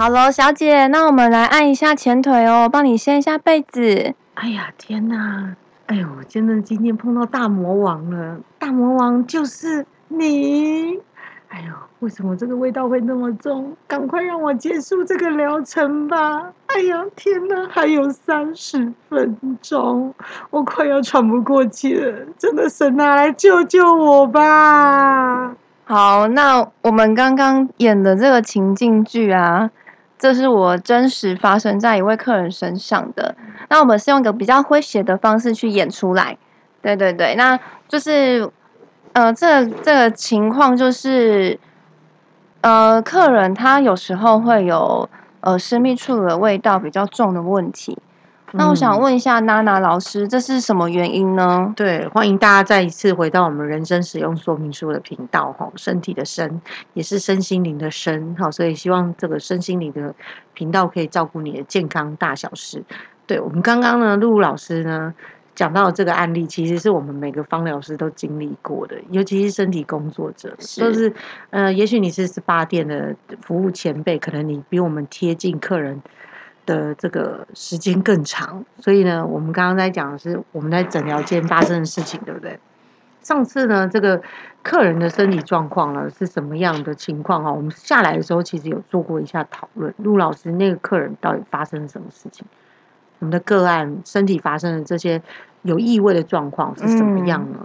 好喽，小姐，那我们来按一下前腿哦，帮你掀一下被子。哎呀，天哪！哎呦，真的今天碰到大魔王了，大魔王就是你。哎呦，为什么这个味道会那么重？赶快让我结束这个疗程吧！哎呀，天哪，还有三十分钟，我快要喘不过气了，真的，神啊，来救救我吧！好，那我们刚刚演的这个情境剧啊，这是我真实发生在一位客人身上的。那我们是用一个比较诙谐的方式去演出来。对对对，那就是，呃，这这个情况就是，呃，客人他有时候会有呃私密处的味道比较重的问题。那我想问一下娜娜老师，这是什么原因呢？对，欢迎大家再一次回到我们人生使用说明书的频道哈，身体的身也是身心灵的身哈，所以希望这个身心灵的频道可以照顾你的健康大小事。对我们刚刚呢，露露老师呢讲到这个案例，其实是我们每个方疗师都经历过的，尤其是身体工作者，就是呃，也许你是 SPA 店的服务前辈，可能你比我们贴近客人。的这个时间更长，所以呢，我们刚刚在讲的是我们在诊疗间发生的事情，对不对？上次呢，这个客人的身体状况呢是什么样的情况啊？我们下来的时候其实有做过一下讨论。陆老师，那个客人到底发生了什么事情？我们的个案身体发生的这些有异味的状况是什么样呢？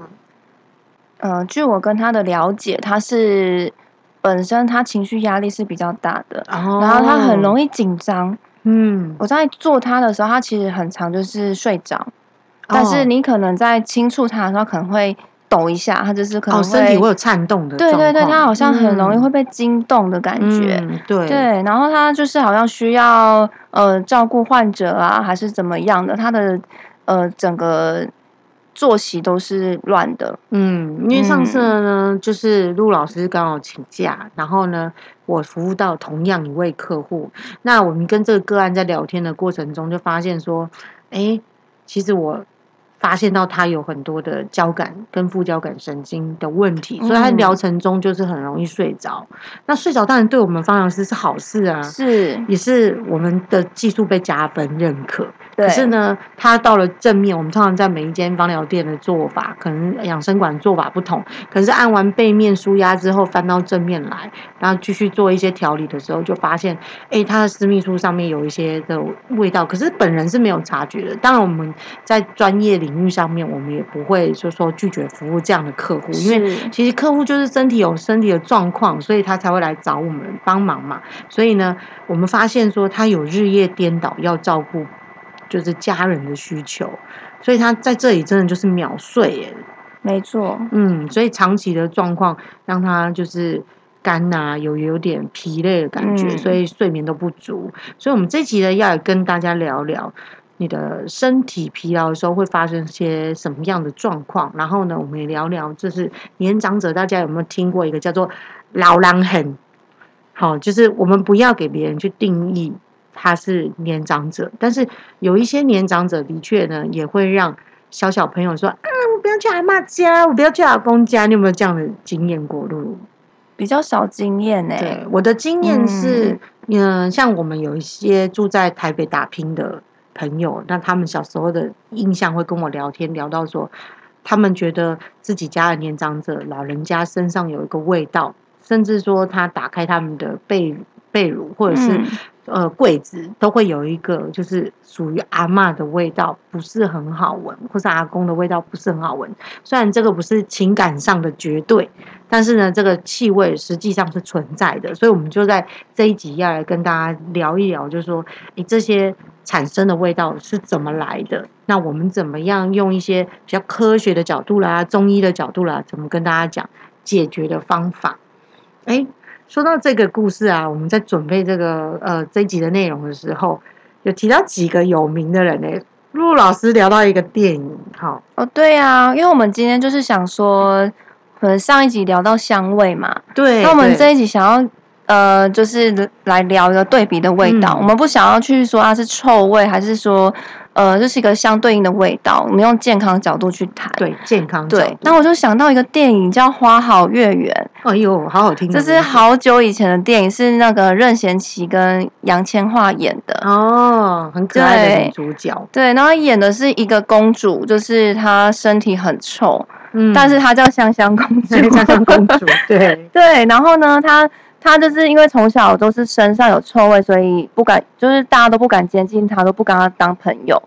呃，据我跟他的了解，他是本身他情绪压力是比较大的，然后他很容易紧张。嗯，我在做它的时候，它其实很长就是睡着，但是你可能在轻触它的时候，可能会抖一下，它就是可能身体会有颤动的。对对对，它好像很容易会被惊动的感觉。对对，然后它就是好像需要呃照顾患者啊，还是怎么样的，它的呃整个。作息都是乱的，嗯，因为上次呢，就是陆老师刚好请假，然后呢，我服务到同样一位客户，那我们跟这个个案在聊天的过程中，就发现说，哎，其实我。发现到他有很多的交感跟副交感神经的问题，所以他疗程中就是很容易睡着。那睡着当然对我们方疗师是好事啊，是也是我们的技术被加分认可。可是呢，他到了正面，我们通常在每一间芳疗店的做法，可能养生馆做法不同。可是按完背面舒压之后，翻到正面来，然后继续做一些调理的时候，就发现，哎，他的私密处上面有一些的味道，可是本人是没有察觉的。当然我们在专业领域上面，我们也不会就说拒绝服务这样的客户，因为其实客户就是身体有身体的状况，所以他才会来找我们帮忙嘛。所以呢，我们发现说他有日夜颠倒要照顾，就是家人的需求，所以他在这里真的就是秒睡耶。没错，嗯，所以长期的状况让他就是肝呐有有点疲累的感觉，所以睡眠都不足。所以我们这期呢要跟大家聊聊。你的身体疲劳的时候会发生些什么样的状况？然后呢，我们也聊聊，就是年长者，大家有没有听过一个叫做“老狼痕”？好，就是我们不要给别人去定义他是年长者，但是有一些年长者的确呢，也会让小小朋友说：“啊，我不要去阿妈家，我不要去阿公家。”你有没有这样的经验过？露露比较少经验呢。对，我的经验是，嗯，像我们有一些住在台北打拼的。朋友，那他们小时候的印象会跟我聊天，聊到说，他们觉得自己家的年长者老人家身上有一个味道，甚至说他打开他们的被被褥或者是呃柜子，都会有一个就是属于阿妈的味道，不是很好闻，或是阿公的味道不是很好闻。虽然这个不是情感上的绝对，但是呢，这个气味实际上是存在的。所以我们就在这一集要来跟大家聊一聊，就是说你这些。产生的味道是怎么来的？那我们怎么样用一些比较科学的角度啦、中医的角度啦，怎么跟大家讲解决的方法？哎，说到这个故事啊，我们在准备这个呃这一集的内容的时候，有提到几个有名的人呢。陆老师聊到一个电影，好哦，对啊，因为我们今天就是想说，可能上一集聊到香味嘛，对，那我们这一集想要呃，就是来聊一个对比的味道。嗯我们不想要去说它是臭味，还是说呃，这是一个相对应的味道。我们用健康角度去谈。对健康角对，那我就想到一个电影叫《花好月圆哎呦，好好听的这，是好久以前的电影，是那个任贤齐跟杨千嬅演的。哦，很可爱的女主角，对，然后演的是一个公主，就是她身体很臭，嗯但是她叫香香公主。香香公主，对，对，然后呢，她他就是因为从小都是身上有臭味，所以不敢，就是大家都不敢接近他，都不跟他当朋友。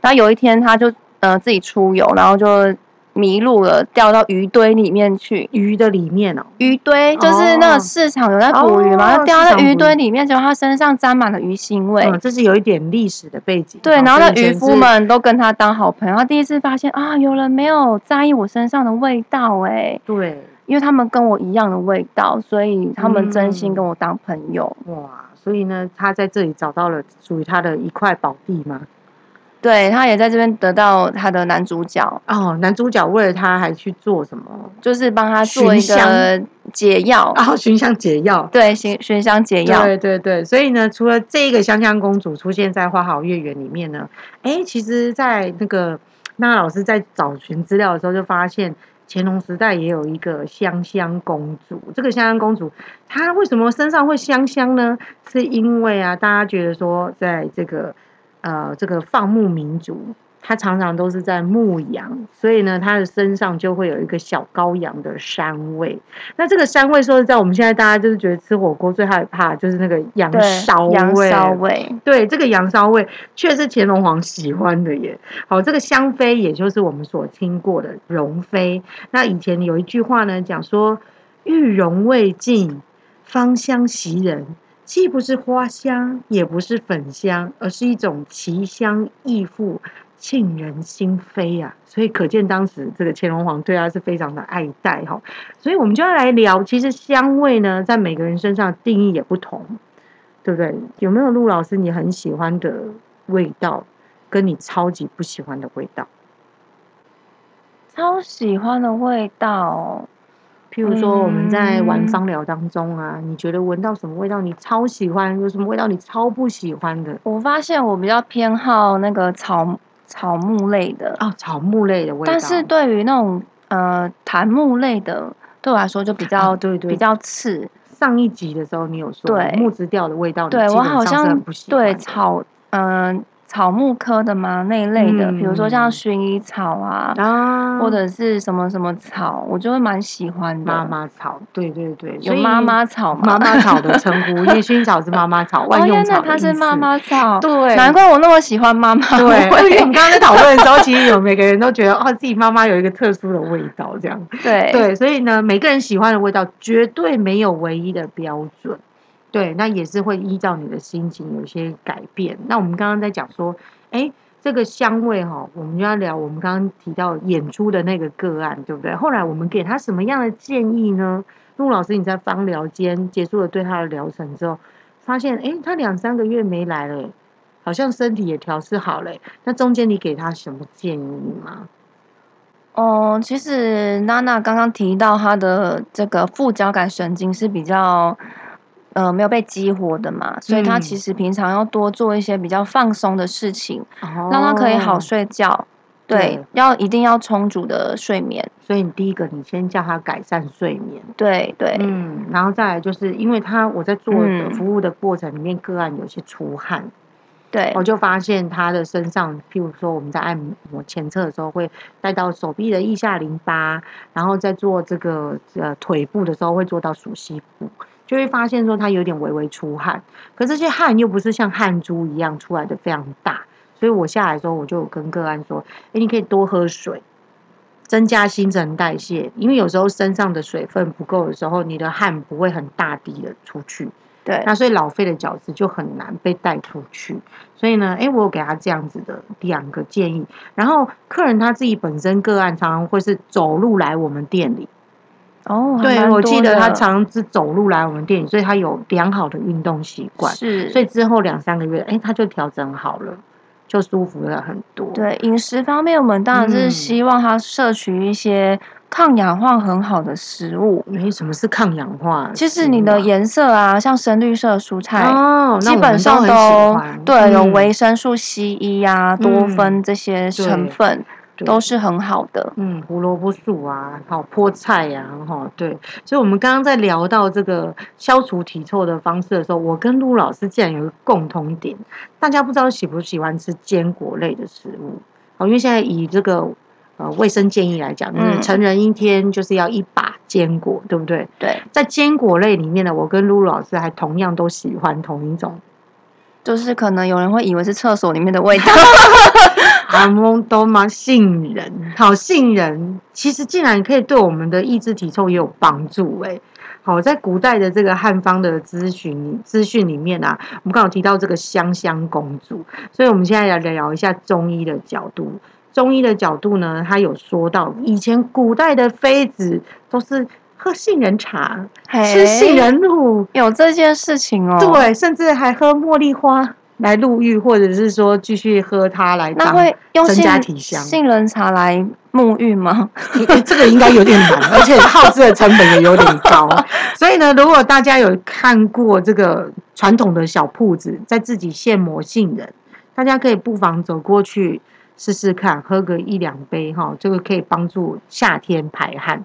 然后有一天，他就呃自己出游，然后就迷路了，掉到鱼堆里面去。鱼的里面哦，鱼堆就是那哦个市场有在捕鱼嘛，掉到鱼堆里面，结果他身上沾满了鱼腥味。嗯，这是有一点历史的背景，对，哦然后那渔夫们都跟他当好朋友。他第一次发现啊，有人没有在意我身上的味道哎，对，因为他们跟我一样的味道，所以他们真心嗯跟我当朋友。哇，所以呢，他在这里找到了属于他的一块宝地嘛。对他也在这边得到他的男主角，哦，男主角为了他还去做什么？就是帮他做一寻个解药，然后寻香解药。对，寻寻香解药。对对对，所以呢，除了这个香香公主出现在《花好月圆》里面呢，哎，其实，在那个那老师在找寻资料的时候，就发现乾隆时代也有一个香香公主。这个香香公主，她为什么身上会香香呢？是因为啊，大家觉得说，在这个呃这个放牧民族。他常常都是在牧羊，所以呢，他的身上就会有一个小羔羊的膻味。那这个膻味，说实在，我们现在大家就是觉得吃火锅最害怕就是那个羊对，骚羊味。骚味，对，这个羊骚味却是乾隆皇喜欢的耶。好，这个香妃也就是我们所听过的容妃。那以前有一句话呢，讲说玉容未尽，芳香袭人。既不是花香，也不是粉香，而是一种奇香异馥，沁人心扉啊！所以可见当时这个乾隆皇对她是非常的爱戴哈。所以我们就要来聊，其实香味呢，在每个人身上定义也不同。对不对？有没有陆老师你很喜欢的味道，跟你超级不喜欢的味道？超喜欢的味道。譬如说我们在玩嗯芳疗当中啊，你觉得闻到什么味道你超喜欢，有什么味道你超不喜欢的？我发现我比较偏好那个草草木类的，哦，草木类的味道。但是对于那种呃檀木类的，对我来说就比较、啊对对比较刺。上一集的时候你有说对木质调的味道，你对我好像很不喜欢对草嗯、草木科的吗那一类的，比如说像嗯薰衣草啊，啊，或者是什么什么草，我就会蛮喜欢的。妈妈草，对对对，有妈妈草吗？妈妈草的称呼，因为薰衣草是妈妈草，万用草它是妈妈草，对，难怪我那么喜欢妈妈对，因为我味们。刚刚在讨论的时候，其实有每个人都觉得哦，自己妈妈有一个特殊的味道，这样。对对，所以呢，每个人喜欢的味道绝对没有唯一的标准。对，那也是会依照你的心情有一些改变。那我们刚刚在讲说，哎，这个香味哈、我们就要聊我们刚刚提到演出的那个个案，对不对？后来我们给他什么样的建议呢？陆老师，你在芳疗间结束了对他的疗程之后，发现哎，他两三个月没来了，好像身体也调试好了。那中间你给他什么建议吗？哦，其实娜娜刚刚提到她的这个副交感神经是比较呃没有被激活的嘛，所以她嗯。其实平常要多做一些比较放松的事情，哦让他可以好睡觉。对对，要一定要充足的睡眠。所以你第一个，你先叫他改善睡眠，对对，嗯，然后再来就是因为他我在做服务的过程里面，个案有些出汗，对。我就发现他的身上，譬如说我们在按摩前侧的时候，会带到手臂的腋下淋巴，然后在做这个呃腿部的时候，会做到属膝部，就会发现说他有点微微出汗，可这些汗又不是像汗珠一样出来的非常大，所以我下来的时候，我就跟个案说，哎，你可以多喝水。增加新陈代谢，因为有时候身上的水分不够的时候，你的汗不会很大滴的出去，对那所以老废的角质就很难被带出去。所以呢，哎，我有给他这样子的两个建议。然后客人他自己本身个案常常会是走路来我们店里，哦，还对我记得他常常是走路来我们店里，所以他有良好的运动习惯。是，所以之后两三个月，诶，他就调整好了，就舒服了很多。对饮食方面，我们当然是嗯希望他摄取一些抗氧化很好的食物。没什么是抗氧化，其实你的颜色啊，像深绿色蔬菜，哦，基本上都都对有嗯维生素 C、E 啊、多酚这些成分对都是很好的。嗯，胡萝卜素啊，好菠菜呀、哈，对，所以我们刚刚在聊到这个消除体臭的方式的时候，我跟陆老师竟然有一个共同点，大家不知道喜不喜欢吃坚果类的食物？哦，因为现在以这个呃卫生建议来讲，就是嗯成人一天就是要一把坚果，对不对？对，在坚果类里面呢，我跟陆老师还同样都喜欢同一种就是可能有人会以为是厕所里面的味道。阿蒙多玛杏仁，好杏仁，其实竟然可以对我们的抑制体重也有帮助哎。好，在古代的这个汉方的咨询资讯里面啊，我们刚好提到这个香香公主，所以我们现在来聊一下中医的角度。中医的角度呢，他有说到，以前古代的妃子都是喝杏仁茶，吃杏仁露，有这件事情哦。，对，甚至还喝茉莉花来入浴，或者是说继续喝它来那当会用增杏加体香。杏仁茶来沐浴吗？诶这个应该有点难，而且耗资的成本也有点高。所以呢，如果大家有看过这个传统的小铺子，在自己现磨杏仁，大家可以不妨走过去试试看，喝个一两杯哈，这个可以帮助夏天排汗。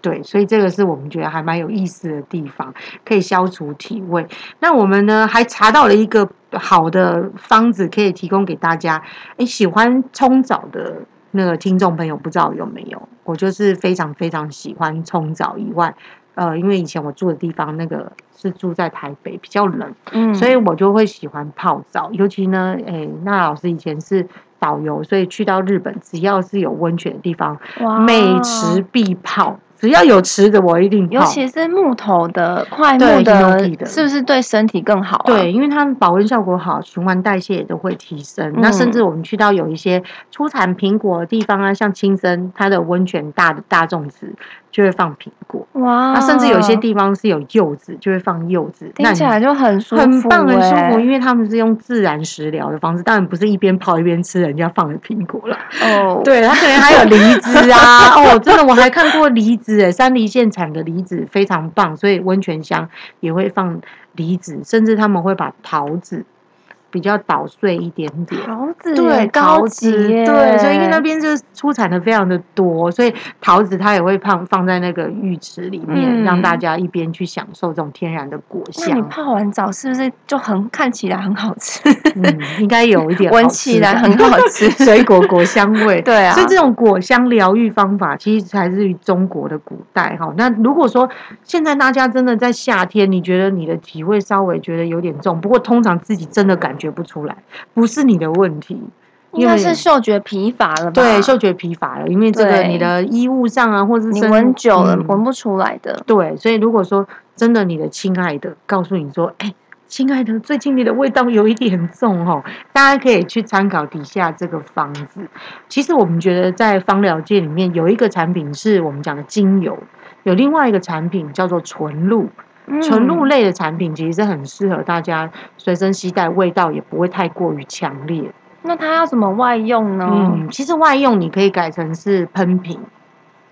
对，所以这个是我们觉得还蛮有意思的地方，可以消除体味。那我们呢还查到了一个好的方子，可以提供给大家。诶，喜欢冲澡的那个听众朋友，不知道有没有？我就是非常非常喜欢冲澡以外，呃，因为以前我住的地方那个是住在台北，比较冷，嗯，所以我就会喜欢泡澡。尤其呢，诶，那老师以前是导游，所以去到日本，只要是有温泉的地方，哇每池必泡。只要有池子，我一定泡。尤其是木头的、块木的的是不是对身体更好、啊？对，，因为它保温效果好，循环代谢也都会提升。那甚嗯至我们去到有一些出产苹果的地方啊，像青森，它的温泉大的大众池就会放苹果。哇，那甚至有些地方是有柚子，就会放柚子。听起来就很舒服、很棒，很舒服，欸因为他们是用自然食疗的方式，当然不是一边泡一边吃人家放的苹果了。哦，对，它可能还有梨子啊，哦，真的我还看过梨子，诶，山梨县产的梨子非常棒，所以温泉乡也会放梨子，甚至他们会把桃子比较捣碎一点点。桃子对，桃高级子，对，所以因为那边就是出产的非常的多，所以桃子它也会放放在那个浴池里面，嗯让大家一边去享受这种天然的果那你。泡完澡是不是就很看起来很好吃？嗯，应该有一点闻起来很好吃 水果果香味。对啊所以这种果香疗愈方法，其实来自于中国的古代哈。那如果说现在大家真的在夏天，你觉得你的体味稍微觉得有点重，不过通常自己真的感觉不出来，不是你的问题。应该是嗅觉疲乏了吧？对，嗅觉疲乏了，因为这个你的衣物上啊，或者是你身闻久了嗯闻不出来的。对，所以如果说真的你的亲爱的告诉你说，哎，亲爱的，最近你的味道有一点重哦，大家可以去参考底下这个方子。其实我们觉得在芳疗界里面有一个产品是我们讲的精油，有另外一个产品叫做纯露。纯露嗯类的产品其实是很适合大家随身携带，味道也不会太过于强烈。那它要怎么外用呢？嗯，其实外用你可以改成是喷瓶。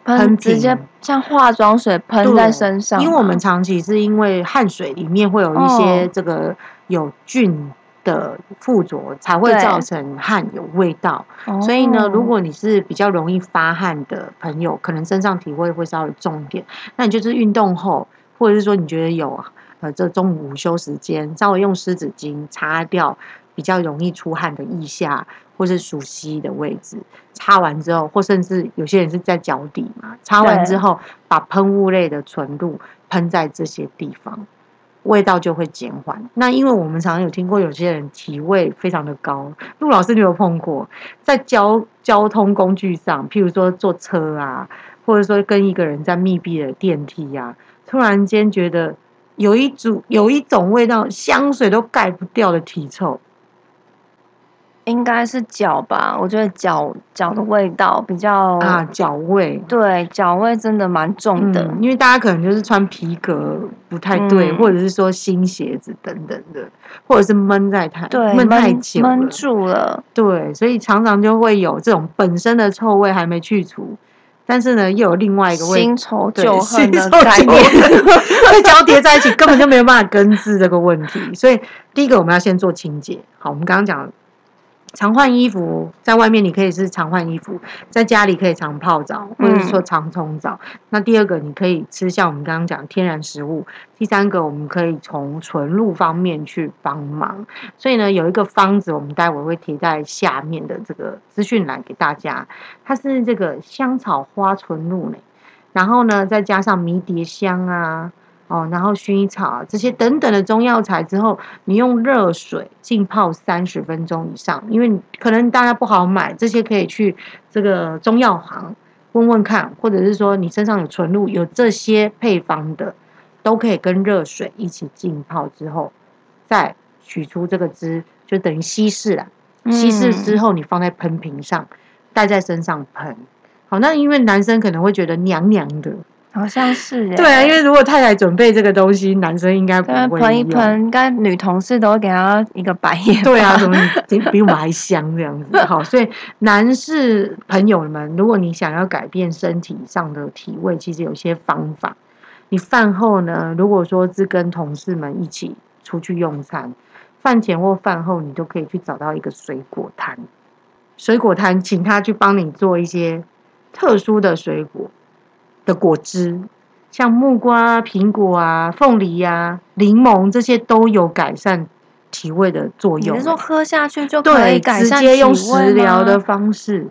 喷喷直接像化妆水喷在身上，因为我们长期是因为汗水里面会有一些哦这个有菌的附着，才会造成汗有味道。哦所以呢，如果你是比较容易发汗的朋友，可能身上体味会稍微重一点，那你就是运动后，或者是说你觉得有呃这中午午休时间，稍微用湿纸巾擦掉比较容易出汗的腋下或是属膝的位置，擦完之后，或甚至有些人是在脚底嘛，擦完之对后把喷雾类的纯露喷在这些地方。味道就会减缓。那因为我们常常有听过有些人体味非常的高，陆老师你有碰过，在交交通工具上，譬如说坐车啊，或者说跟一个人在密闭的电梯啊，突然间觉得有一组有一种味道，香水都盖不掉的体臭。应该是脚吧，我觉得脚脚的味道比较啊，脚味。对，脚味真的蛮重的。嗯，因为大家可能就是穿皮革不太对，嗯或者是说新鞋子等等的，或者是闷在太对，闷太久了闷住了。对，所以常常就会有这种本身的臭味还没去除，但是呢，又有另外一个问新仇对旧恨的概念。会交叠在一起，根本就没有办法根治这个问题。所以第一个我们要先做清洁。好，我们刚刚讲常换衣服，在外面你可以是常换衣服，在家里可以常泡澡，或者是说常冲澡。那第二个你可以吃像我们刚刚讲天然食物。第三个我们可以从纯露方面去帮忙。所以呢，有一个方子，我们待会会贴在下面的这个资讯栏给大家。它是这个香草花纯露呢，然后呢再加上迷迭香啊。哦，然后薰衣草啊这些等等的中药材之后，你用热水浸泡三十分钟以上，因为可能大家不好买，这些可以去这个中药行问问看，或者是说你身上有存露，有这些配方的，都可以跟热水一起浸泡之后，再取出这个汁，就等于稀释了。稀释之后，你放在喷瓶上，戴在身上喷。好，那因为男生可能会觉得娘娘的。好像是耶。对啊，因为如果太太准备这个东西，男生应该不会对喷一用。喷，应该女同事都会给他一个白眼。对啊，怎么比比我们还香这样子？好，所以男士朋友们，如果你想要改变身体上的体味，其实有些方法。你饭后呢，如果说是跟同事们一起出去用餐，饭前或饭后，你都可以去找到一个水果摊，水果摊请他去帮你做一些特殊的水果的果汁，像木瓜、苹果啊、凤梨啊、柠檬这些都有改善体味的作用。你是说喝下去就可，以改善直接用食疗的吗方式，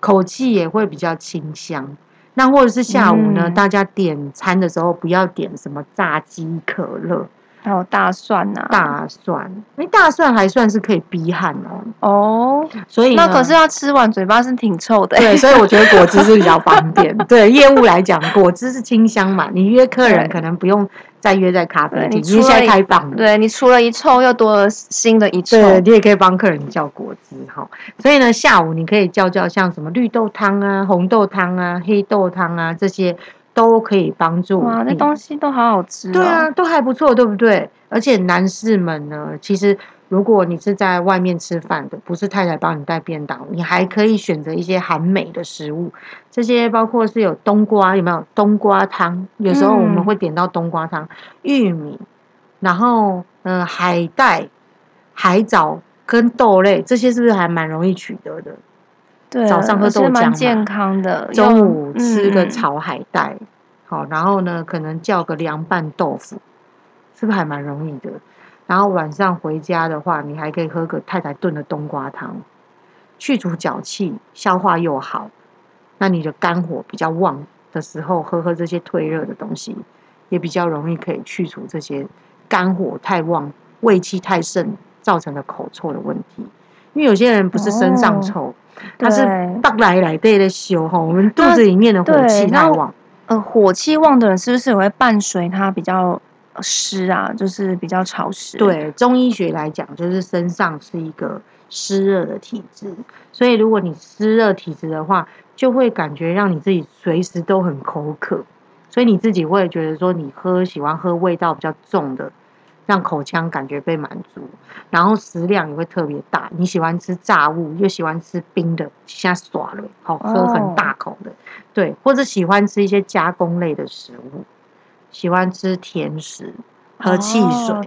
口气也会比较清香。那或者是下午呢，嗯大家点餐的时候不要点什么炸鸡、可乐、还有大蒜呐、大蒜，因为大蒜还算是可以逼汗哦。哦，所以那可是要吃完嘴巴是挺臭的。对，所以我觉得果汁是比较方便。对业务来讲，果汁是清香嘛，你约客人可能不用再约在咖啡对厅，因为现在你除了一开放了。对你除了一臭，又多了新的一臭。对，你也可以帮客人叫果汁哈。所以呢，下午你可以叫叫像什么绿豆汤啊、红豆汤啊、黑豆汤啊这些，都可以帮助哇，那东西都好好吃、哦。对啊，，都还不错，对不对？而且男士们呢，其实如果你是在外面吃饭的，不是太太帮你带便当，你还可以选择一些含美的食物，这些包括是有冬瓜，有没有冬瓜汤？有时候我们嗯会点到冬瓜汤，玉米，然后呃海带、海藻跟豆类，这些是不是还蛮容易取得的？对，早上喝豆浆健康的。中午吃个嗯炒海带，好，然后呢，可能叫个凉拌豆腐，是不是还蛮容易的？然后晚上回家的话，你还可以喝个太太炖的冬瓜汤，去除脚气，消化又好。那你的肝火比较旺的时候，喝喝这些退热的东西，也比较容易可以去除这些肝火太旺、胃气太盛造成的口臭的问题。因为有些人不是身上哦臭，他是对大来来对的修哈，我们肚子里面的火气那太旺。呃，火气旺的人是不是也会伴随他比较呃湿啊？就是比较潮湿。，对中医学来讲，就是身上是一个湿热的体质，所以如果你湿热体质的话，就会感觉让你自己随时都很口渴，所以你自己会觉得说你喝喜欢喝味道比较重的，让口腔感觉被满足，然后食量也会特别大。你喜欢吃炸物，又喜欢吃冰的，现在耍了，好喝很大口的，对，或者喜欢吃一些加工类的食物，喜欢吃甜食，喝汽水。哦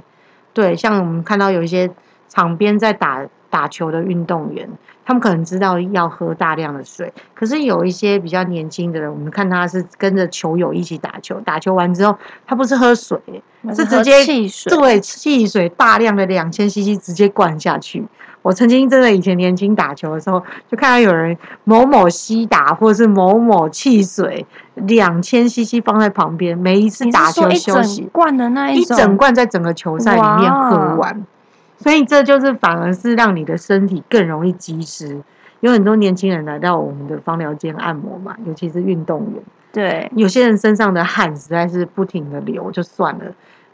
对，像我们看到有一些场边在打打球的运动员，他们可能知道要喝大量的水，可是有一些比较年轻的人，我们看他是跟着球友一起打球，打球完之后，他不是喝水，是直接汽水。对汽水大量的两千 CC 直接灌下去。我曾经真的以前年轻打球的时候，就看到有人某某西打或者是某某汽水两千 CC 放在旁边，每一次打球说一整休息，罐的那一，一整罐在整个球赛里面喝哇完，所以这就是反而是让你的身体更容易积湿。有很多年轻人来到我们的芳疗间按摩嘛，尤其是运动员，对，有些人身上的汗实在是不停的流，就算了，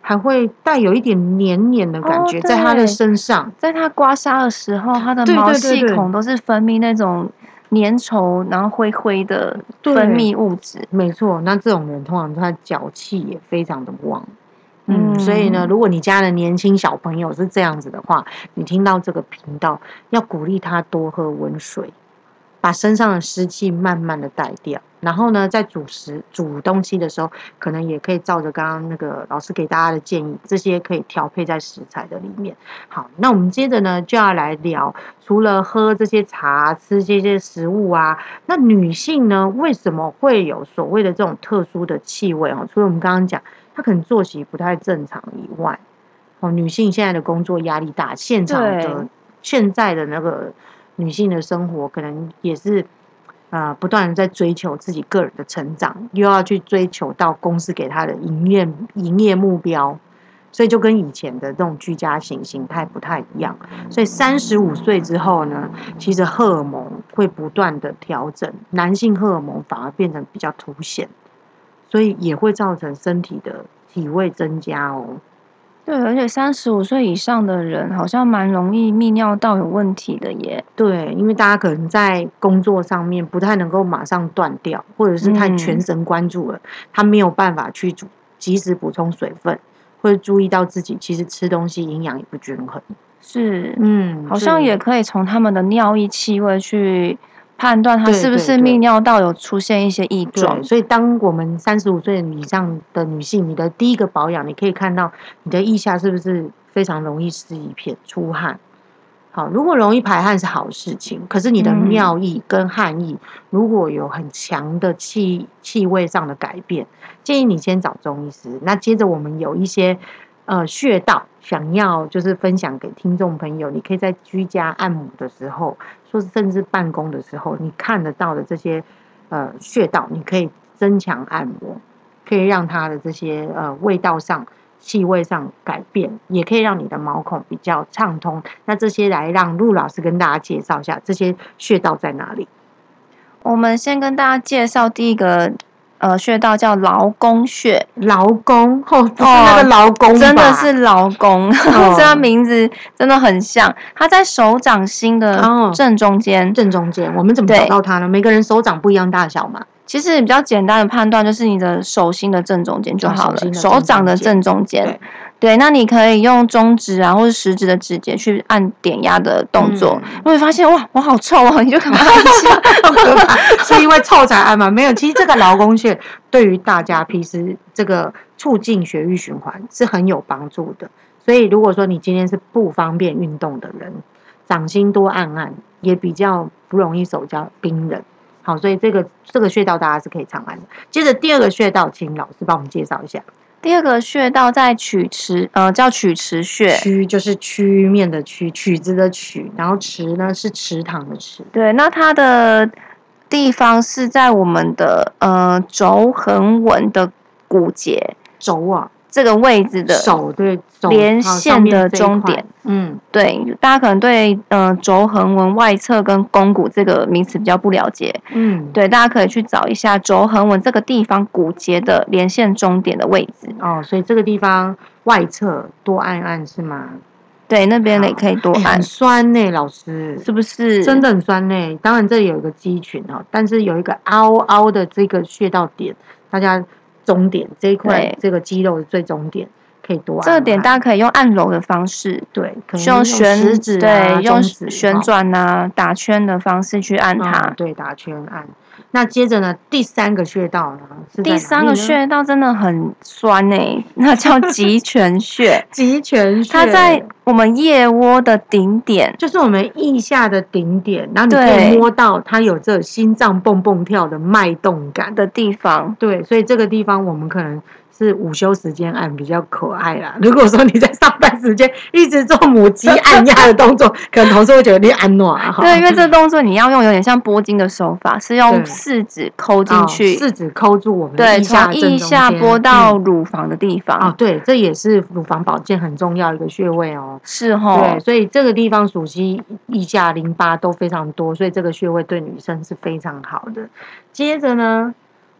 还会带有一点黏黏的感哦觉在他的身上。在他刮痧的时候，他的毛细孔都是分泌那种粘稠，然后灰灰的分泌物质。没错，那这种人通常他脚气也非常的旺。嗯，嗯所以呢，如果你家的年轻小朋友是这样子的话，你听到这个频道，要鼓励他多喝温水。把身上的湿气慢慢的带掉。然后呢，在煮食煮东西的时候，可能也可以照着刚刚那个老师给大家的建议，这些可以调配在食材的里面。好，那我们接着呢就要来聊，除了喝这些茶、吃这些食物啊，那女性呢为什么会有所谓的这种特殊的气味哦？除了我们刚刚讲，她可能作息不太正常以外，哦，女性现在的工作压力大，现场的现在的那个女性的生活可能也是。啊、不断的在追求自己个人的成长，又要去追求到公司给她的营业营业目标，所以就跟以前的这种居家型形态不太一样。所以三十五岁之后呢，其实荷尔蒙会不断的调整，男性荷尔蒙反而变成比较凸显，所以也会造成身体的体味增加哦。对，而且三十五岁以上的人好像蛮容易泌尿道有问题的耶。对，因为大家可能在工作上面不太能够马上断掉，或者是太嗯全神贯注了，他没有办法去煮及时补充水分，或者注意到自己其实吃东西营养也不均衡。是，嗯，好像也可以从他们的尿液气味去判断他是不是泌尿道有出现一些异状，。所以当我们三十五岁以上的女性，你的第一个保养，你可以看到你的腋下是不是非常容易湿一片、出汗。好，如果容易排汗是好事情，可是你的嗯尿液跟汗液如果有很强的气气味上的改变，建议你先找中医师。那接着我们有一些呃穴道，想要就是分享给听众朋友，你可以在居家按摩的时候，说甚至办公的时候，你看得到的这些呃穴道，你可以增强按摩，可以让它的这些呃味道上、气味上改变，也可以让你的毛孔比较畅通。那这些来让陆老师跟大家介绍一下这些穴道在哪里。我们先跟大家介绍第一个呃穴道叫劳宫穴，劳宫哦，不是那个劳宫吧、真的是劳宫，哦 这个名字真的很像。它在手掌心的哦正中间。正中间。我们怎么找到它呢？每个人手掌不一样大小嘛。其实比较简单的判断就是你的手心的正中间就好了，手掌的正中间。对，那你可以用中指啊，或者食指的指节去按点压的动作，嗯你会发现哇，我好臭哦，你就赶快按一下。是因为臭才按吗？没有，其实这个劳宫穴对于大家平时这个促进血液循环是很有帮助的。所以如果说你今天是不方便运动的人，掌心多按按，也比较不容易手脚冰冷。好，所以这个这个穴道大家是可以常按的。接着第二个穴道，请老师帮我们介绍一下。第二个穴道在曲池，呃，叫曲池穴。曲就是曲面的曲，曲子的曲，然后池呢是池塘的池。对，那它的地方是在我们的呃轴横纹的骨节轴啊，这个位置的手对连线的终点。嗯，对，大家可能对呃轴横纹外侧跟肱骨这个名词比较不了解，嗯，对，大家可以去找一下轴横纹这个地方骨节的连线终点的位置，哦，所以这个地方外侧多按按是吗？对，那边好也可以多按。哎很，酸呢、老师，是不是？真的很酸呢、当然这里有一个肌群哦，但是有一个凹凹的这个穴道点，大家终点这一块这个肌肉的最终点可以多按按。这个点大家可以用按揉的方式，对，可能用旋食指啊对，用旋哦转呐、打圈的方式去按它。嗯对，打圈按。那接着呢，第三个穴道呢第三个穴道真的很酸呢、那叫 极泉穴，极泉穴，它在我们腋窝的顶点。就是我们腋下的顶点，然后你可以摸到它有这心脏蹦蹦跳的脉动感。的地方，对，所以这个地方我们可能是午休时间按比较可爱啦。如果说你在上班时间一直做母鸡按压的动作，可能同事会觉得你按暖哈。对，因为这个动作你要用有点像拨筋的手法，是用四指抠进哦去，四指抠住我们的对，从腋下拨到嗯乳房的地方，哦，对，这也是乳房保健很重要一个穴位哦。是哦对，，所以这个地方属鸡、腋下、淋巴都非常多，所以这个穴位对女生是非常好的。接着呢，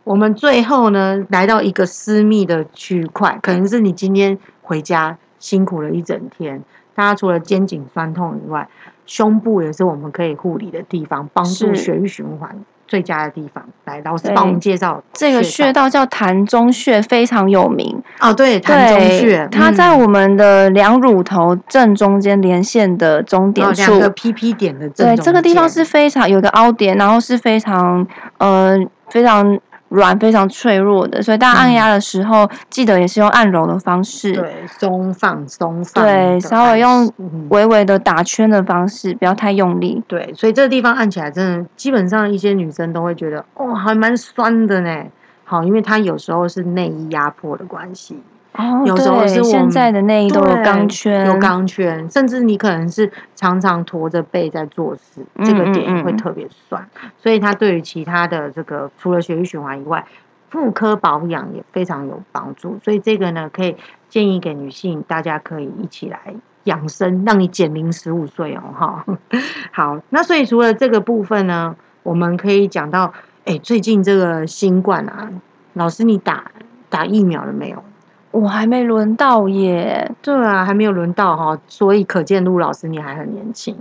我们最后呢来到一个私密的区块，可能是你今天回家辛苦了一整天，大家除了肩颈酸痛以外，胸部也是我们可以护理的地方，帮助血液循环。最佳的地方。来，老师帮我们介绍这个穴道叫膻中穴，非常有名哦。对，膻中穴，它在我们的两乳头正中间连线的中点处，两个 PP 点的正。对，这个地方是非常有个凹点，然后是非常呃非常。软非常脆弱的，所以大家按压的时候，记得也是用按揉的方式，对，松放松放，对，稍微用微微的打圈的方式，不要太用力。对，所以这个地方按起来真的，基本上一些女生都会觉得，哦，还蛮酸的呢。好，因为它有时候是内衣压迫的关系。哦，有时候是现在的内衣都有钢圈，有钢圈，甚至你可能是常常驼着背在做事，这个点会特别酸，所以它对于其他的这个除了血液循环以外，妇科保养也非常有帮助。所以这个呢，可以建议给女性，大家可以一起来养生，让你减龄十五岁哦，哈。好，那所以除了这个部分呢，我们可以讲到，哎，最近这个新冠啊，老师你打打疫苗了没有？我还没轮到耶，对啊，还没有轮到哈，所以可见陆老师你还很年轻。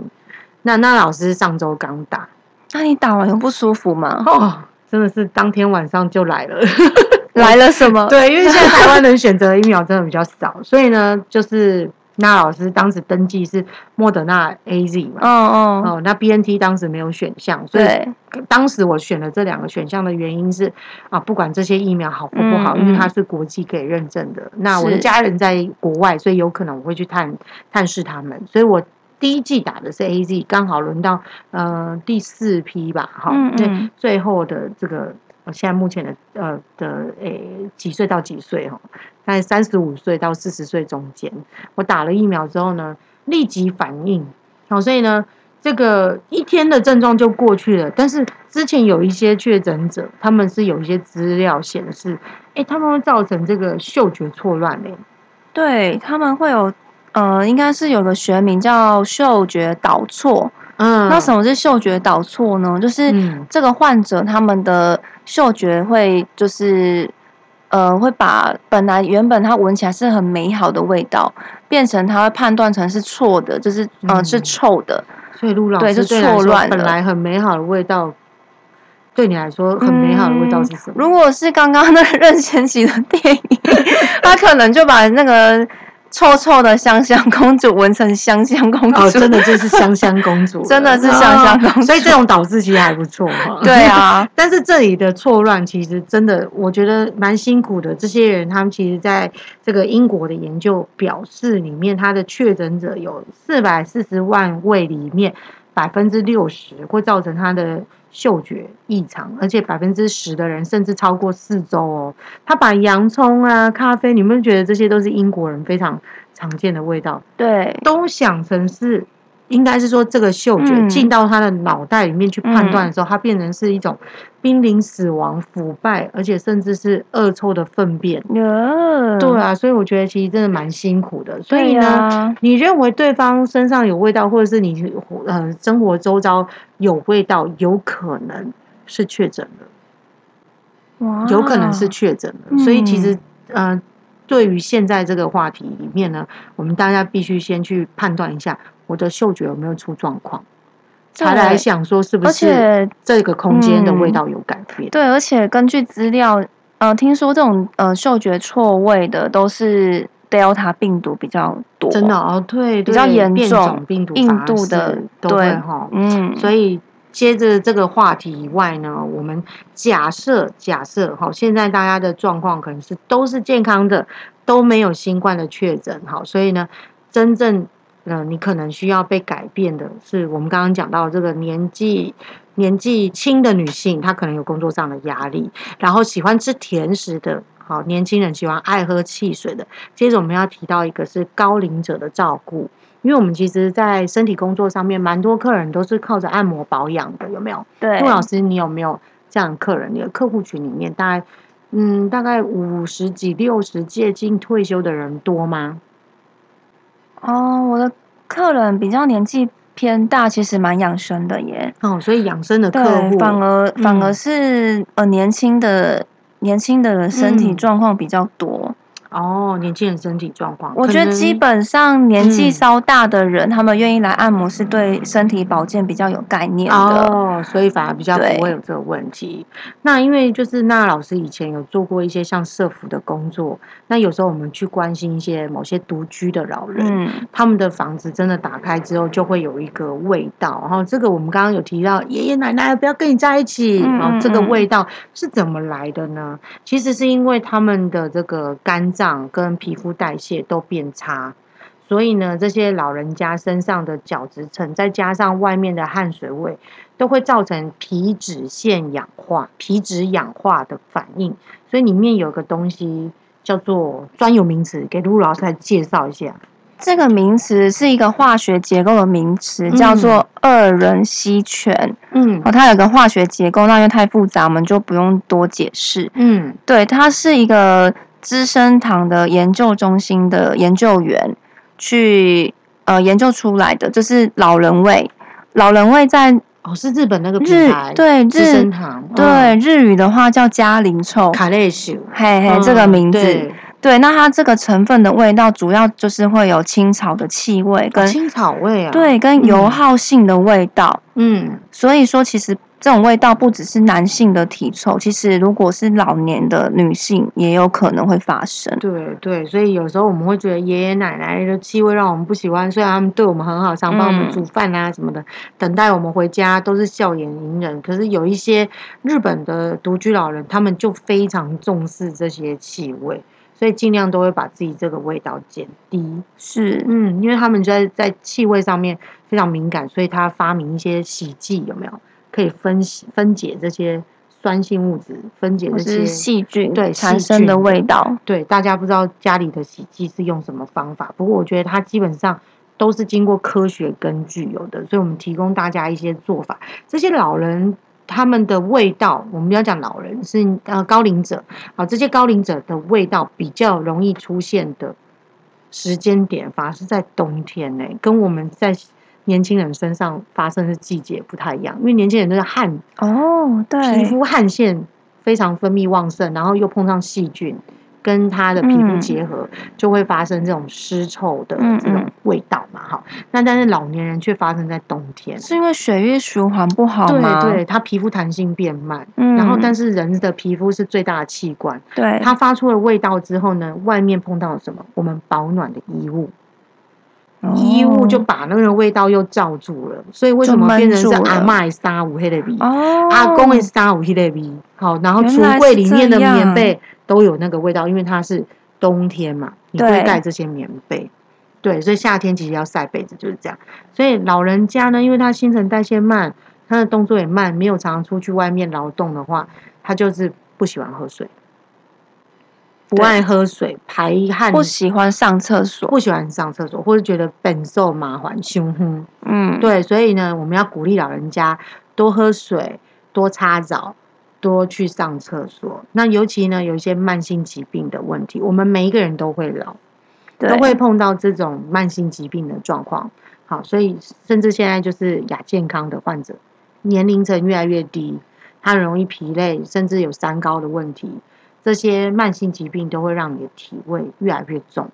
那那老师上周刚打，那你打完有不舒服吗？哦，真的是当天晚上就来了，来了什么？对，因为现在台湾人选择疫苗真的比较少，所以呢，就是。那老师当时登记是莫德纳 A Z 嘛？哦哦哦，那 B N T 当时没有选项，所以当时我选了这两个选项的原因是啊，不管这些疫苗好或不好，因为它是国际可以认证的。那我的家人在国外，所以有可能我会去探探视他们。所以我第一季打的是 A Z，刚好轮到呃第四批吧，哈，对，最后的这个。现在目前的呃的诶几岁到几岁哈，在三十五岁到四十岁中间，我打了疫苗之后呢，立即反应好，所以呢，这个一天的症状就过去了。但是之前有一些确诊者，他们是有一些资料显示，哎，他们会造成这个嗅觉错乱嘞。对他们会有呃，应该是有个学名叫嗅觉导错。嗯，那什么是嗅觉导错呢？就是这个患者他们的嗅觉会就是，呃，会把本来原本它闻起来是很美好的味道，变成它会判断成是错的，就是呃是臭的。所以陆老师对是错乱，本来很美好的味道，对你来说很美好的味道是什么？如果是刚刚那任贤齐的电影，他可能就把那个。臭臭的香香公主闻成香香公主，哦，真的就是香香公主，真的是香香公主，所以这种导致其实还不错哈。对啊，但是这里的错乱其实真的，我觉得蛮辛苦的。这些人他们其实在这个英国的研究表示，里面他的确诊者有四百四十万位里面，百分之六十会造成他的。嗅觉异常，而且百分之十的人甚至超过四周哦。他把洋葱啊、咖啡，你们觉得这些都是英国人非常常见的味道？对，都想成是。应该是说，这个嗅觉进到他的脑袋里面去判断的时候，它变成是一种濒临死亡、腐败，而且甚至是恶臭的粪便。对啊，所以我觉得其实真的蛮辛苦的。所以呢，你认为对方身上有味道，或者是你呃生活周遭有味道，有可能是确诊的。有可能是确诊的。所以其实呃，对于现在这个话题里面呢，我们大家必须先去判断一下。我的嗅觉有没有出状况？才来想说是不是这个空间的味道有改变？对，而且根据资料，呃，听说这种呃嗅觉错位的都是 Delta 病毒比较多，真的哦，对，比较严重病毒，印度的对哈，嗯，所以接着这个话题以外呢，我们假设假设哈，现在大家的状况可能是都是健康的，都没有新冠的确诊，好，所以呢，真正。呃，你可能需要被改变的是，我们刚刚讲到这个年纪年纪轻的女性，她可能有工作上的压力，然后喜欢吃甜食的，好年轻人喜欢爱喝汽水的。接着我们要提到一个是高龄者的照顾，因为我们其实，在身体工作上面，蛮多客人都是靠着按摩保养的，有没有？对，陆老师，你有没有这样客人？你的客户群里面，大概嗯，大概五十几、六十接近退休的人多吗？哦，我的客人比较年纪偏大，其实蛮养生的耶。哦，所以养生的客户反而反而是呃年轻的年轻的人身体状况比较多。哦，年轻人身体状况，我觉得基本上年纪稍大的人，他们愿意来按摩，是对身体保健比较有概念的。哦，所以反而比较不会有这个问题。那因为就是那老师以前有做过一些像社服的工作，那有时候我们去关心一些某些独居的老人，他们的房子真的打开之后就会有一个味道。然后这个我们刚刚有提到，爷爷奶奶不要跟你在一起。然后这个味道是怎么来的呢？其实是因为他们的这个肝。脏跟皮肤代谢都变差，所以呢，这些老人家身上的角质层，再加上外面的汗水味，都会造成皮脂腺氧化、皮脂氧化的反应。所以里面有个东西叫做专有名词，给陆老师来介绍一下。这个名词是一个化学结构的名词，叫做二人烯醛。嗯，哦，它有个化学结构，那因为太复杂，我们就不用多解释。嗯，对，它是一个。资生堂的研究中心的研究员去呃研究出来的，就是老人味。老人味在哦，是日本那个品牌对资生堂对日语的话叫嘉陵臭卡列修，嘿嘿，这个名字。对，那它这个成分的味道主要就是会有青草的气味，跟青草味啊，对，跟油耗性的味道。嗯，所以说其实这种味道不只是男性的体臭，其实如果是老年的女性也有可能会发生。对对，所以有时候我们会觉得爷爷奶奶的气味让我们不喜欢，虽然他们对我们很好，常帮我们煮饭啊什么的，等待我们回家都是笑颜迎人。可是有一些日本的独居老人，他们就非常重视这些气味。所以尽量都会把自己这个味道减低，是，嗯，因为他们在在气味上面非常敏感，所以他发明一些洗剂，有没有可以分分解这些酸性物质，分解这些细菌对产生的味道。对，大家不知道家里的洗剂是用什么方法，不过我觉得它基本上都是经过科学根据有的，所以我们提供大家一些做法。这些老人。他们的味道，我们要讲老人是呃高龄者啊，这些高龄者的味道比较容易出现的时间点，反而是在冬天呢，跟我们在年轻人身上发生的季节不太一样，因为年轻人都是汗哦，对，皮肤汗腺非常分泌旺盛，然后又碰上细菌。跟他的皮肤结合，就会发生这种湿臭的这种味道嘛，哈。那但是老年人却发生在冬天，是因为血液循环不好吗？对，对，他皮肤弹性变慢。嗯。然后，但是人的皮肤是最大的器官，对。它发出了味道之后呢，外面碰到了什么？我们保暖的衣物，衣物就把那个味道又罩住了。所以为什么变成是阿妈沙五黑的鼻？哦。阿公的沙五黑的鼻。好，然后橱柜里面的棉被。都有那个味道，因为它是冬天嘛，你会盖这些棉被，对，所以夏天其实要晒被子就是这样。所以老人家呢，因为他新陈代谢慢，他的动作也慢，没有常常出去外面劳动的话，他就是不喜欢喝水，不爱喝水，排汗，不喜欢上厕所，不喜欢上厕所，或者觉得本受麻烦，胸哼，嗯，对，所以呢，我们要鼓励老人家多喝水，多擦澡。多去上厕所，那尤其呢，有一些慢性疾病的问题，我们每一个人都会老，都会碰到这种慢性疾病的状况。好，所以甚至现在就是亚健康的患者，年龄层越来越低，他容易疲累，甚至有三高的问题，这些慢性疾病都会让你的体味越来越重。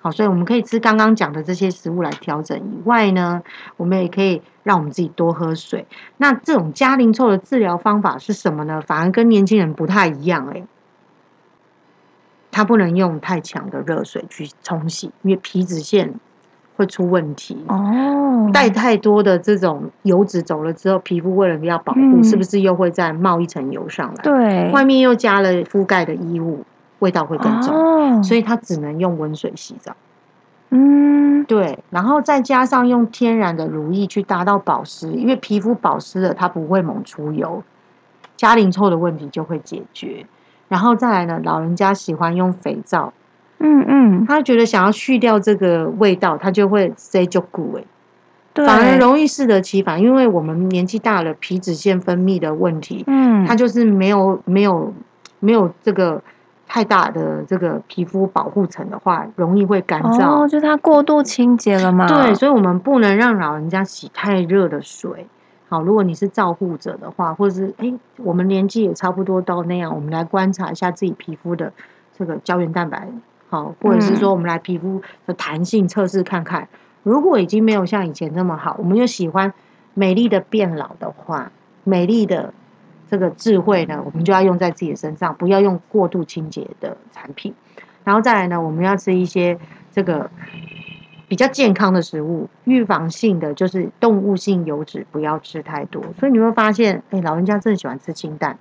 好，所以我们可以吃刚刚讲的这些食物来调整。以外呢，我们也可以让我们自己多喝水。那这种加龄臭的治疗方法是什么呢？反而跟年轻人不太一样诶。它不能用太强的热水去冲洗，因为皮脂腺会出问题。哦，带太多的这种油脂走了之后，皮肤为了要保护，是不是又会再冒一层油上来？对，外面又加了覆盖的衣物。味道会更重，所以它只能用温水洗澡。嗯，对，然后再加上用天然的乳液去达到保湿，因为皮肤保湿了，它不会猛出油，加龄臭的问题就会解决。然后再来呢，老人家喜欢用肥皂，嗯嗯，他觉得想要去掉这个味道，他就会 say 就固哎，反而容易适得其反，因为我们年纪大了，皮脂腺分泌的问题，嗯，它就是没有没有没有这个。太大的这个皮肤保护层的话，容易会干燥。哦，就它过度清洁了嘛？对，所以我们不能让老人家洗太热的水。好，如果你是照护者的话，或者是哎，我们年纪也差不多到那样，我们来观察一下自己皮肤的这个胶原蛋白，好，或者是说我们来皮肤的弹性测试看看。如果已经没有像以前那么好，我们又喜欢美丽的变老的话，美丽的这个智慧呢，我们就要用在自己的身上，不要用过度清洁的产品。然后再来呢，我们要吃一些这个比较健康的食物，预防性的就是动物性油脂不要吃太多。所以你会发现，哎，老人家真的喜欢吃清淡，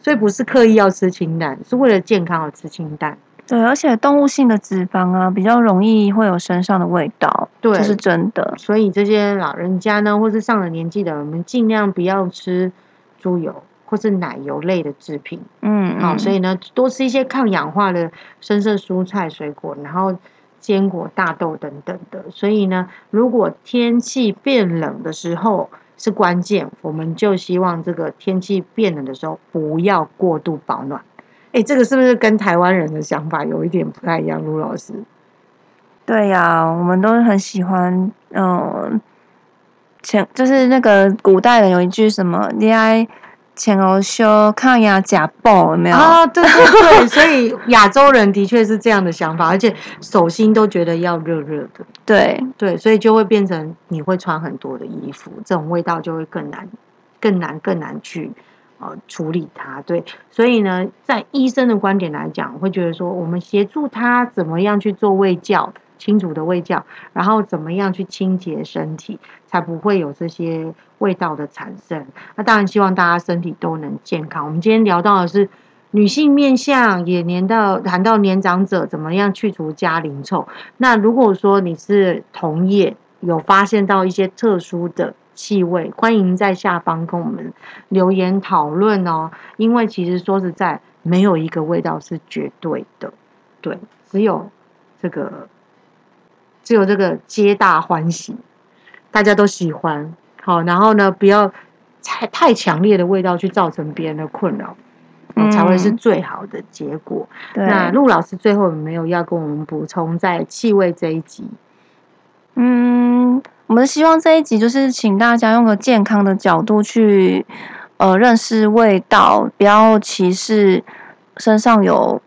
所以不是刻意要吃清淡，是为了健康而吃清淡。对，而且动物性的脂肪啊，比较容易会有身上的味道，对，这是真的。所以这些老人家呢，或是上了年纪的，我们尽量不要吃猪油或是奶油类的制品。嗯，好，所以呢，多吃一些抗氧化的深色蔬菜、水果，然后坚果、大豆等等的。所以呢，如果天气变冷的时候是关键，我们就希望这个天气变冷的时候不要过度保暖。哎，这个是不是跟台湾人的想法有一点不太一样？陆老师，对呀，我们都很喜欢，嗯，前就是那个古代人有一句什么“你爱前欧修抗压假爆”，有没有？啊，对对对，所以亚洲人的确是这样的想法，而且手心都觉得要热热的。对对，所以就会变成你会穿很多的衣服，这种味道就会更难、更难、更难去。呃，处理它，对，所以呢，在医生的观点来讲，会觉得说，我们协助他怎么样去做胃教，清楚的胃教，然后怎么样去清洁身体，才不会有这些味道的产生。那当然希望大家身体都能健康。我们今天聊到的是女性面相，也年到谈到年长者怎么样去除家邻臭。那如果说你是同业，有发现到一些特殊的。气味，欢迎在下方跟我们留言讨论哦。因为其实说实在，没有一个味道是绝对的，对，只有这个，只有这个皆大欢喜，大家都喜欢。好，然后呢，不要太太强烈的味道去造成别人的困扰，才会是最好的结果。那陆老师最后有没有要跟我们补充在气味这一集？嗯。我们希望这一集就是请大家用个健康的角度去，呃，认识味道，不要歧视身上有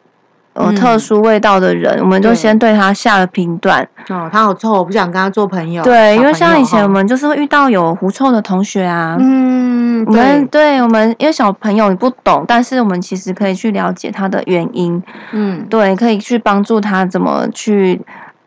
呃特殊味道的人。我们就先对他下了评断。哦，他好臭，我不想跟他做朋友。对，因为像以前我们就是会遇到有狐臭的同学啊。嗯，我们对我们因为小朋友你不懂，但是我们其实可以去了解他的原因。嗯，对，可以去帮助他怎么去，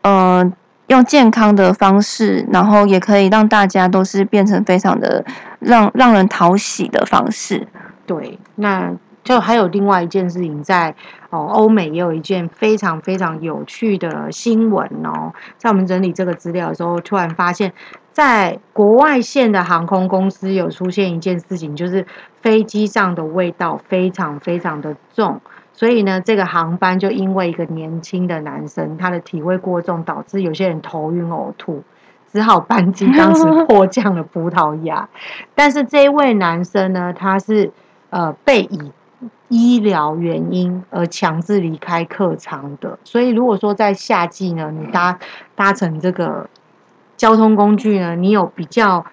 呃。用健康的方式，然后也可以让大家都是变成非常的让让人讨喜的方式。对，那就还有另外一件事情，在哦欧美也有一件非常非常有趣的新闻哦。在我们整理这个资料的时候，突然发现，在国外线的航空公司有出现一件事情，就是飞机上的味道非常非常的重。所以呢，这个航班就因为一个年轻的男生，他的体位过重，导致有些人头晕呕吐，只好班机当时 迫降了葡萄牙。但是这位男生呢，他是呃被以医疗原因而强制离开客舱的。所以如果说在夏季呢，你搭搭乘这个交通工具呢，你有比较。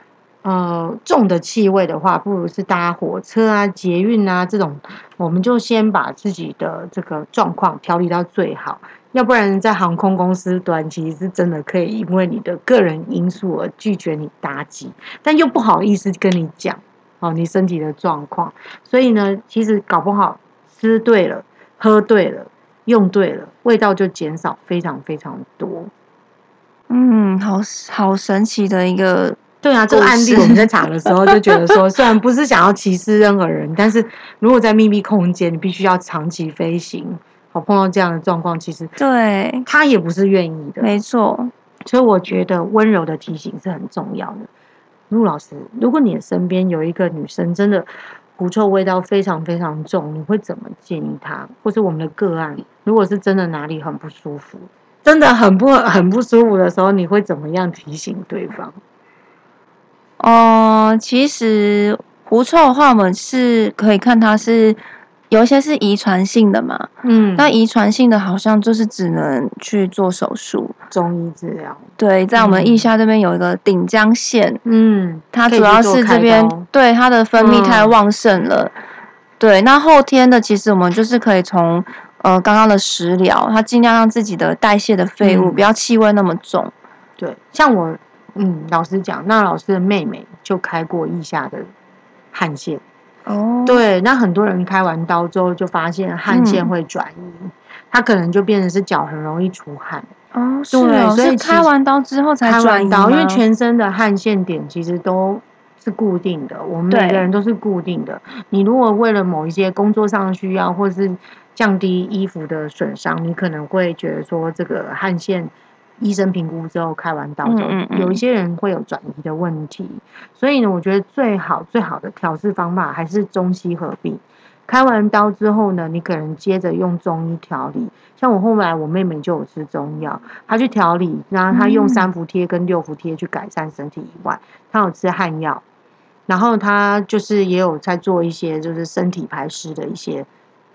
呃，重的气味的话，不如是搭火车啊、捷运啊这种，我们就先把自己的这个状况调理到最好，要不然在航空公司短期是真的可以因为你的个人因素而拒绝你搭机，但又不好意思跟你讲哦，你身体的状况，所以呢，其实搞不好吃对了、喝对了、用对了，味道就减少非常非常多。嗯，好好神奇的一个。对啊，这个案例我们在查的时候就觉得说，虽然不是想要歧视任何人，但是如果在密闭空间，你必须要长期飞行，好碰到这样的状况，其实对他也不是愿意的。没错，所以我觉得温柔的提醒是很重要的。陆老师，如果你的身边有一个女生真的狐臭味道非常非常重，你会怎么建议她？或者我们的个案，如果是真的哪里很不舒服，真的很不很不舒服的时候，你会怎么样提醒对方？哦，其实狐臭的话，我们是可以看它是有一些是遗传性的嘛。嗯，那遗传性的好像就是只能去做手术，中医治疗。对，在我们腋下这边有一个顶浆腺，嗯，它主要是这边对它的分泌太旺盛了。对，那后天的其实我们就是可以从呃刚刚的食疗，它尽量让自己的代谢的废物嗯不要气味那么重。对，像我，嗯，老实讲，那老师的妹妹就开过腋下的汗腺。哦，对，那很多人开完刀之后就发现汗腺嗯会转移，他可能就变成是脚很容易出汗。哦，是对哦，所以开完刀之后才开转移完刀，因为全身的汗腺点其实都是固定的，我们每对个人都是固定的。你如果为了某一些工作上的需要，或是降低衣服的损伤，你可能会觉得说这个汗腺。医生评估之后，开完刀之后，有一些人会有转移的问题，所以呢，我觉得最好最好的调治方法还是中西合并。开完刀之后呢，你可能接着用中医调理。像我后来我妹妹就有吃中药，她去调理，然后她用嗯三伏贴跟六伏贴去改善身体以外，她有吃汗药，然后她就是也有在做一些就是身体排湿的一些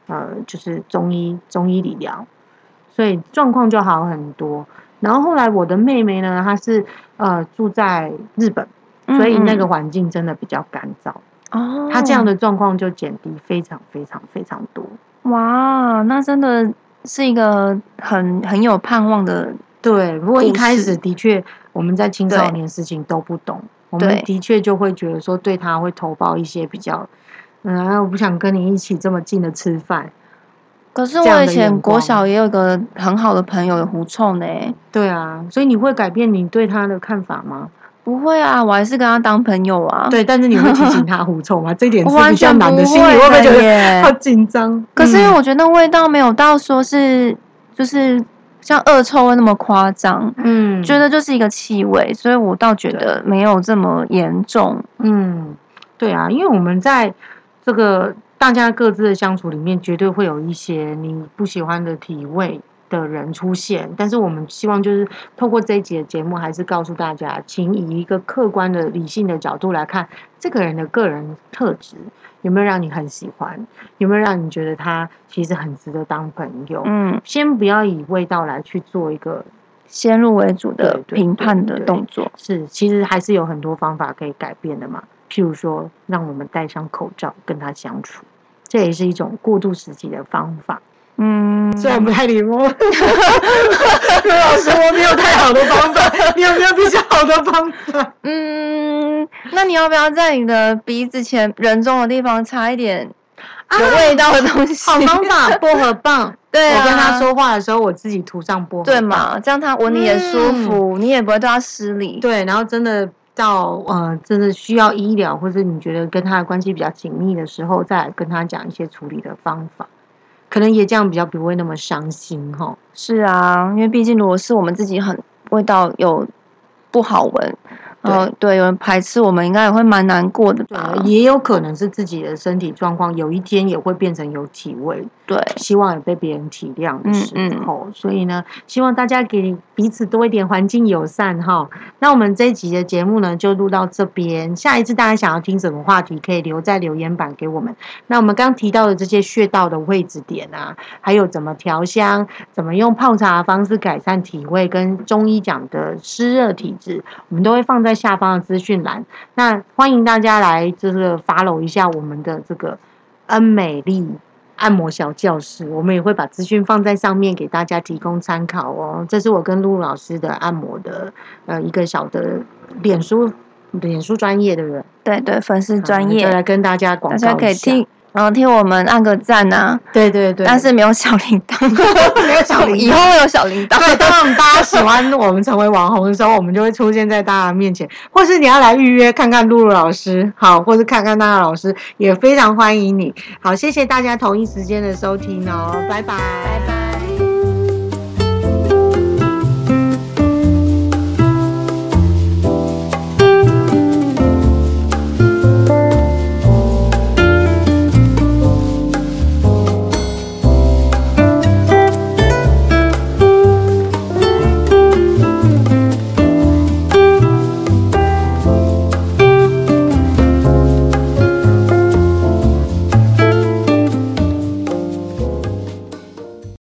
呃就是中医中医理疗，所以状况就好很多。然后后来我的妹妹呢，她是呃住在日本，所以那个嗯环境真的比较干燥。嗯哦，她这样的状况就减低非常非常非常多。哇，那真的是一个很很有盼望的，对，如果一开始的确我们在青少年事情都不懂，我们的确就会觉得说对他会投报一些比较，嗯，我不想跟你一起这么近的吃饭。可是我以前国小也有一个很好的朋友有狐臭呢，对啊，所以你会改变你对他的看法吗？不会啊，我还是跟他当朋友啊。，对，但是你会提醒他 狐臭吗？这一点我是比较完全不难的，心里会不会会觉得耶好紧张？可是因为嗯我觉得那味道没有到说是就是像恶臭味那么夸张，嗯，觉得就是一个气味，所以我倒觉得没有这么严重。嗯，对啊，因为我们在这个大家各自的相处里面，绝对会有一些你不喜欢的体味的人出现。但是我们希望就是透过这一集的节目，还是告诉大家，请以一个客观的、理性的角度来看这个人的个人特质有没有让你很喜欢，有没有让你觉得他其实很值得当朋友。嗯，先不要以味道来去做一个先入为主的评判的对动作。是，其实还是有很多方法可以改变的嘛。譬如说，让我们戴上口罩跟他相处，这也是一种过渡时期的方法。嗯，虽然不太礼貌，刘老师，我没有太好的方法，你有没有比较好的方法？嗯，那你要不要在你的鼻子前人中的地方擦一点有味道的东西？好方法，薄荷棒。对啊，我跟他说话的时候，我自己涂上薄荷棒。对嘛，这样他闻你也舒服，你也不会对他失礼。对，然后真的到呃，真的需要医疗，或者你觉得跟他的关系比较紧密的时候，再跟他讲一些处理的方法，可能也这样比较不会那么伤心哈。是啊，因为毕竟如果是我们自己很味道有不好闻，然后对有人排斥，我们应该也会蛮难过的吧？对，也有可能是自己的身体状况，有一天也会变成有体味，对，希望有被别人体谅的嗯时嗯候。所以呢，希望大家给彼此多一点环境友善哈。那我们这一集的节目呢，就录到这边。下一次大家想要听什么话题，可以留在留言板给我们。那我们刚提到的这些穴道的位置点啊，还有怎么调香，怎么用泡茶的方式改善体味，跟中医讲的湿热体质，我们都会放在下方的资讯栏。那欢迎大家来就是 follow 一下我们的这个恩美丽按摩小教室，我们也会把资讯放在上面给大家提供参考哦。这是我跟露露老师的按摩的呃一个小的脸书脸书专业，对不对？对对，粉丝专业，来跟大家广告一下家可以替，然后替我们按个赞啊，对对对，但是没有小铃铛，没有小铃铛以后会有小铃铛。对，当大家喜欢我们成为网红的时候，我们就会出现在大家面前，或是你要来预约看看露露老师，好，或是看看娜娜老师，也非常欢迎你。好，谢谢大家同一时间的收听哦，拜拜，拜拜。